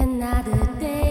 Another day.